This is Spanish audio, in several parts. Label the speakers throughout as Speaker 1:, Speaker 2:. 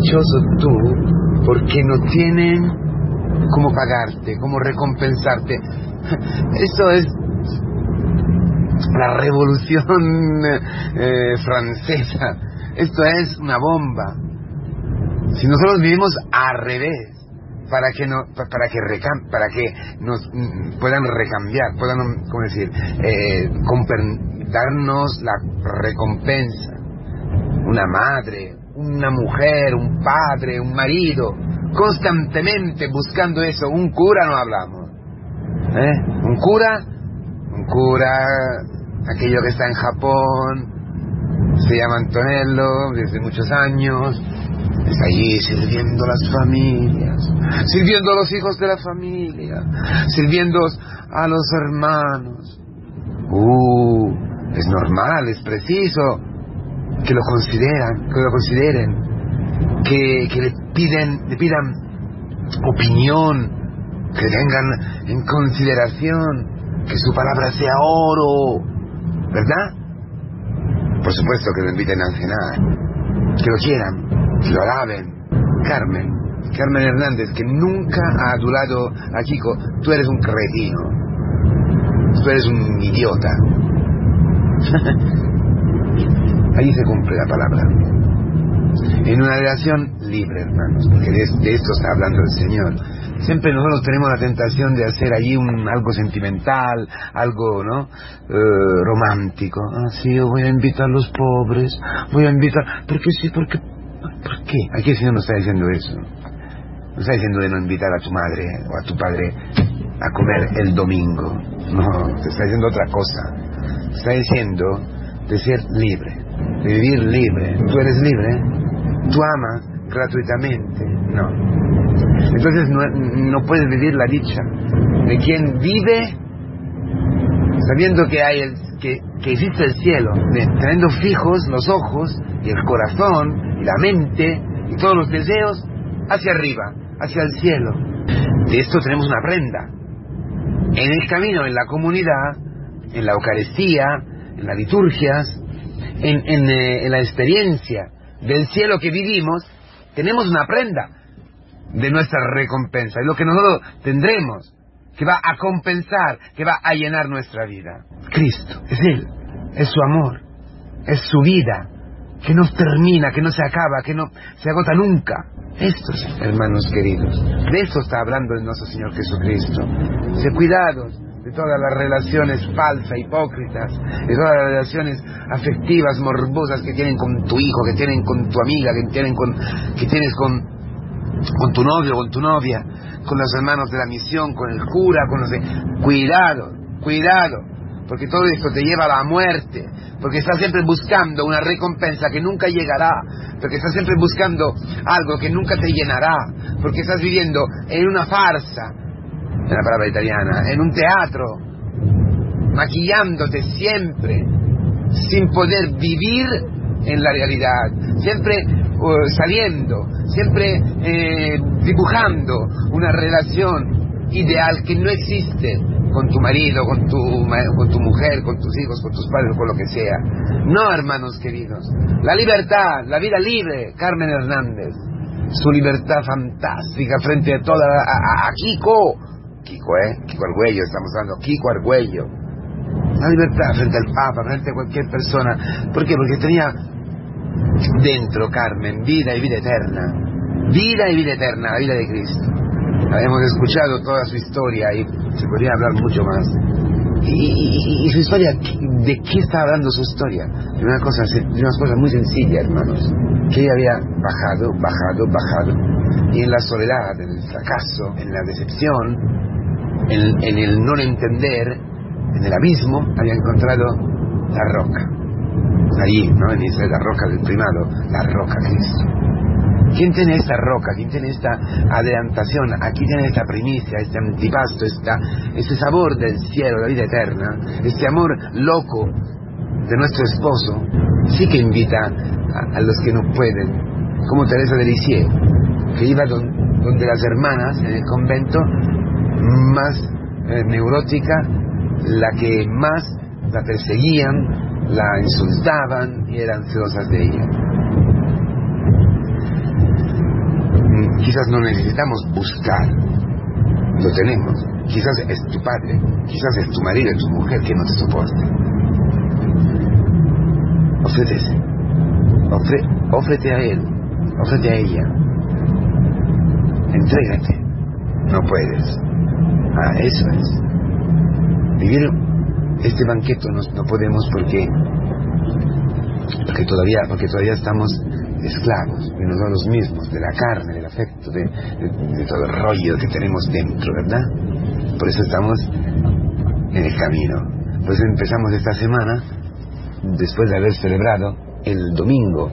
Speaker 1: dichoso tú porque no tienen cómo pagarte, cómo recompensarte. Eso es la revolución eh, francesa. Esto es una bomba. Si nosotros vivimos al revés, para que no, para que para que nos mm, puedan recambiar, puedan, ¿cómo decir? Eh, darnos la recompensa. Una madre, una mujer, un padre, un marido, constantemente buscando eso. Un cura no hablamos. ¿Eh? Un cura, un cura, aquello que está en Japón, se llama Antonello desde muchos años, está allí sirviendo las familias, sirviendo a los hijos de la familia, sirviendo a los hermanos. Uh, es normal, es preciso que lo consideran, que lo consideren, que, que le piden, le pidan opinión, que tengan en consideración, que su palabra sea oro, ¿verdad? Por supuesto que lo inviten a cenar, que lo quieran, que lo alaben. Carmen, Carmen Hernández, que nunca ha adulado a Kiko, tú eres un cretino, tú eres un idiota, Ahí se cumple la palabra. En una relación libre, hermanos, porque de, esto está hablando el Señor. Siempre nosotros tenemos la tentación de hacer allí un, algo sentimental, algo, ¿no? Eh, romántico. Ah, sí, yo voy a invitar a los pobres, voy a invitar... ¿Por qué sí? ¿Por qué? ¿Por qué? Aquí el Señor no está diciendo eso. No está diciendo de no invitar a tu madre o a tu padre a comer el domingo. No, te está diciendo otra cosa está diciendo de ser libre, vivir libre. Tú eres libre, tú amas gratuitamente, no. Entonces no, puedes vivir la dicha de quien vive sabiendo que hay el, que, que existe el cielo, teniendo fijos los ojos y el corazón y la mente y todos los deseos hacia arriba, hacia el cielo. De esto tenemos una prenda. En el camino, en la comunidad, en la Eucaristía, en las liturgias, en, eh, en, la experiencia del cielo que vivimos, tenemos una prenda de nuestra recompensa, es lo que nosotros tendremos, que va a compensar, que va a llenar nuestra vida. Cristo, es Él, es su amor, es su vida, que no termina, que no se acaba, que no se agota nunca. Estos, hermanos queridos, de esto está hablando el nuestro Señor Jesucristo. Se cuidados, de todas las relaciones falsas, hipócritas, de todas las relaciones afectivas, morbosas que tienen con tu hijo, que tienen con tu amiga, que tienen con, que tienes con, con tu novio, con tu novia, con los hermanos de la misión, con el cura, con los de... Cuidado, cuidado, porque todo esto te lleva a la muerte, porque estás siempre buscando una recompensa que nunca llegará, porque estás siempre buscando algo que nunca te llenará, porque estás viviendo en una farsa, en la palabra italiana, en un teatro, maquillándote siempre, sin poder vivir en la realidad, siempre uh, saliendo, siempre eh, dibujando una relación ideal que no existe con tu marido, con tu, con tu mujer, con tus hijos, con tus padres, con lo que sea. No, hermanos queridos. La libertad, la vida libre, Carmen Hernández. Su libertad fantástica frente a toda, a, a Kiko, Kiko, ¿eh? Kiko Argüello, estamos hablando, Kiko Argüello. La libertad frente al Papa, frente a cualquier persona. ¿Por qué? Porque tenía dentro, Carmen, vida y vida eterna. Vida y vida eterna, la vida de Cristo. Hemos escuchado toda su historia y se podría hablar mucho más. Y, su historia, ¿de qué está hablando su historia? De una cosa, de unas cosas muy sencillas, hermanos. Que ella había bajado, bajado, bajado. Y en la soledad, en el fracaso, en la decepción, en, el no entender, en el abismo, había encontrado la roca. Ahí, ¿no? En esa la roca del primado, la roca Cristo. ¿Quién tiene esta roca? ¿Quién tiene esta adelantación? Aquí tiene esta primicia, este antipasto, esta, este sabor del cielo, la vida eterna, este amor loco de nuestro esposo. Sí que invita a, los que no pueden, como Teresa de Lisieux, que iba donde las hermanas en el convento más eh, neurótica, la que más la perseguían, la insultaban y eran celosas de ella. quizás no necesitamos buscar, lo tenemos. Quizás es tu padre, quizás es tu marido, tu mujer que no te soporta. Ofrétese, Ofre, ofrete a él, ofrete a ella. Entrégate. No puedes. Ah, eso es. Vivir este banquete no, no podemos porque porque todavía porque todavía estamos esclavos de nosotros mismos, de la carne, del afecto, de, todo el rollo que tenemos dentro, ¿verdad? Por eso estamos en el camino. Por eso empezamos esta semana, después de haber celebrado el domingo,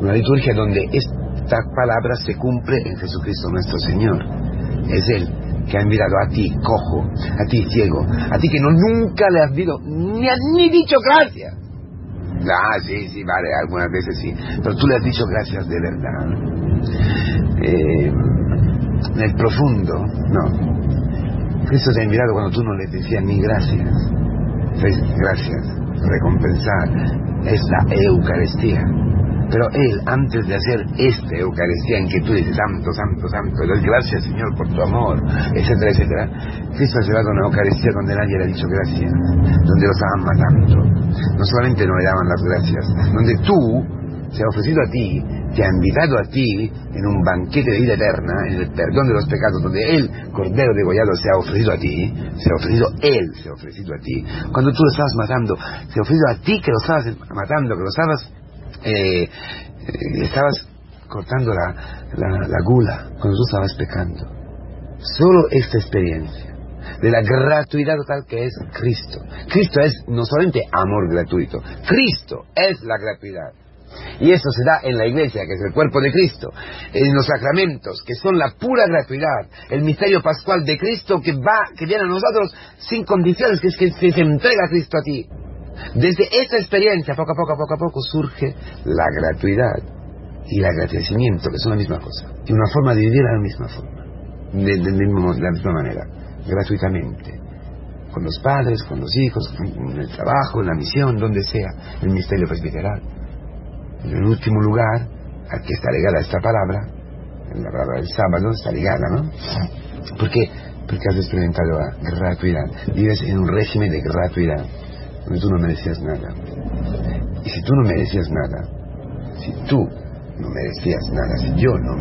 Speaker 1: una liturgia donde esta palabra se cumple en Jesucristo nuestro Señor. Es Él que ha enviado a ti cojo, a ti ciego, a ti que no nunca le has dicho ni, ni dicho gracias Ah, sí, sí, vale, algunas veces sí. Pero tú le has dicho gracias de verdad. Eh, en el profundo, no. Cristo te ha enviado cuando tú no le decías ni gracias. Gracias, recompensar, es la Eucaristía. Pero Él, antes de hacer esta Eucaristía en que tú dices, santo, santo, santo, doy gracias Señor por tu amor, etcétera, etcétera, Cristo ha llevado una Eucaristía donde nadie le ha dicho gracias, donde los ama tanto. No solamente no le daban las gracias, donde tú se ha ofrecido a ti, te ha invitado a ti en un banquete de vida eterna, en el perdón de los pecados, donde Él, Cordero degollado, se ha ofrecido a ti, se ha ofrecido Él, se ha ofrecido a ti. Cuando tú lo estabas matando, se ha ofrecido a ti que lo estabas matando, que lo estabas eh, estabas cortando la, la, gula cuando tú estabas pecando. Solo esta experiencia de la gratuidad total que es Cristo. Cristo es no solamente amor gratuito, Cristo es la gratuidad. Y eso se da en la iglesia, que es el cuerpo de Cristo, en los sacramentos, que son la pura gratuidad, el misterio pascual de Cristo que va, que viene a nosotros sin condiciones, que es que se entrega Cristo a ti. Desde esa experiencia, poco a poco, poco a poco, surge la gratuidad y el agradecimiento, que son la misma cosa. Y una forma de vivir a la misma forma, de, la misma manera, gratuitamente. Con los padres, con los hijos, en el trabajo, en la misión, donde sea, el misterio presbiteral. En el último lugar, al que está ligada esta palabra, la palabra del sábado está ligada, ¿no? ¿Por qué? Porque has experimentado la gratuidad. Vives en un régimen de gratuidad tú no merecías nada. Y si tú no merecías nada, si tú no merecías nada, si yo no,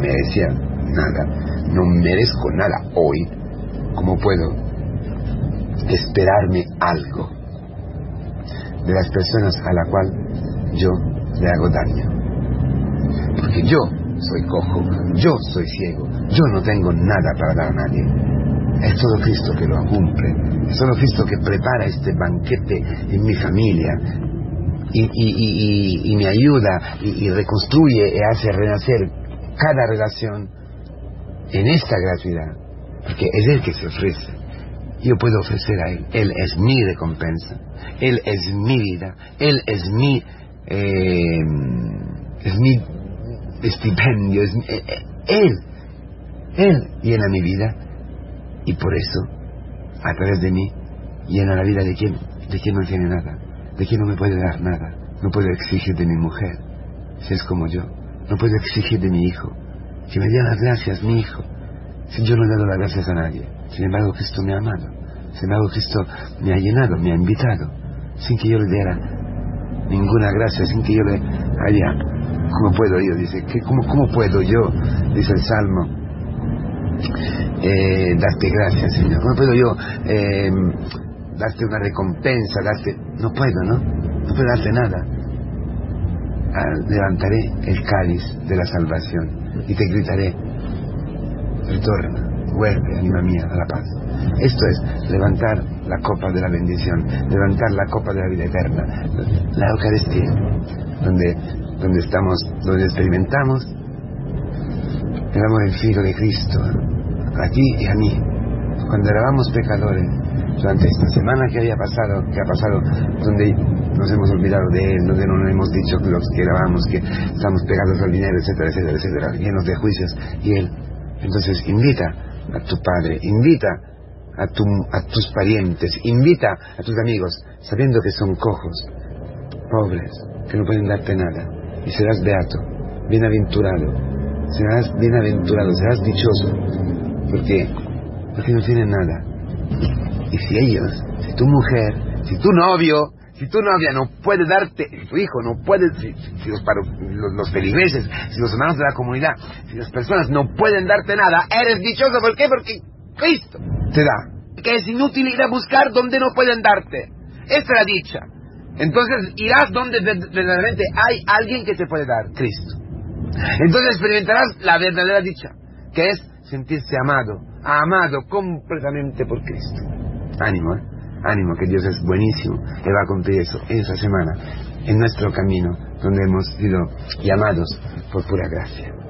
Speaker 1: merecía nada, no merezco nada hoy, ¿cómo puedo esperarme algo de las personas a la cual yo le hago daño? Porque yo soy cojo, yo soy ciego, yo no tengo nada para dar a nadie. Es todo Cristo que lo cumple. Es solo Cristo que prepara este banquete en mi familia y, me ayuda y, reconstruye y hace renacer cada relación en esta gratuidad. Porque es Él que se ofrece. Yo puedo ofrecer a Él. Él es mi recompensa. Él es mi vida. Él es mi... Eh, es mi estipendio. Es eh, eh, él. Él llena mi vida y por eso, a través de mí, llena la vida de quien, de quien no tiene nada, de quien no me puede dar nada. No puedo exigir de mi mujer, si es como yo. No puedo exigir de mi hijo, que me dé las gracias, mi hijo. Si yo no he dado las gracias a nadie, sin embargo Cristo me ha amado. Sin embargo Cristo me ha llenado, me ha invitado, sin que yo le diera ninguna gracia, sin que yo le haya... ¿Cómo puedo yo? Dice, ¿cómo, ¿cómo puedo yo? Dice el Salmo eh, darte gracias, Señor? ¿Cómo puedo yo eh, darte una recompensa? Darte... No puedo, ¿no? No puedo darte nada. Ah, levantaré el cáliz de la salvación y te gritaré, retorna, vuelve, anima mía, a la paz. Esto es levantar la copa de la bendición, levantar la copa de la vida eterna, la Eucaristía, donde, donde estamos, donde experimentamos el amor infinito de Cristo, a ti y a mí. Cuando éramos pecadores, durante esta semana que había pasado, que ha pasado, donde nos hemos olvidado de Él, donde no nos hemos dicho los que grabamos, que estamos pegados al dinero, etcétera, etcétera, etcétera, llenos de juicios, y Él. Entonces invita a tu Padre, invita a, tu, a tus parientes, invita a tus amigos, sabiendo que son cojos, pobres, que no pueden darte nada, y serás beato, bienaventurado, serás bienaventurado, serás dichoso. ¿Por qué? Porque no tienen nada. Y si ellos, si tu mujer, si tu novio, si tu novia no puede darte, si tu hijo no puede, si, los, los, los, feligreses, si los hermanos de la comunidad, si las personas no pueden darte nada, eres dichoso. ¿Por qué? Porque Cristo te da. Que es inútil ir a buscar donde no pueden darte. Esa es la dicha. Entonces irás donde verdaderamente hay alguien que te puede dar, Cristo. Entonces experimentarás la verdadera dicha, que es sentirse amado, amado completamente por Cristo. Ánimo, ¿eh? ánimo, que Dios es buenísimo y va a cumplir eso esa semana, en nuestro camino, donde hemos sido llamados por pura gracia.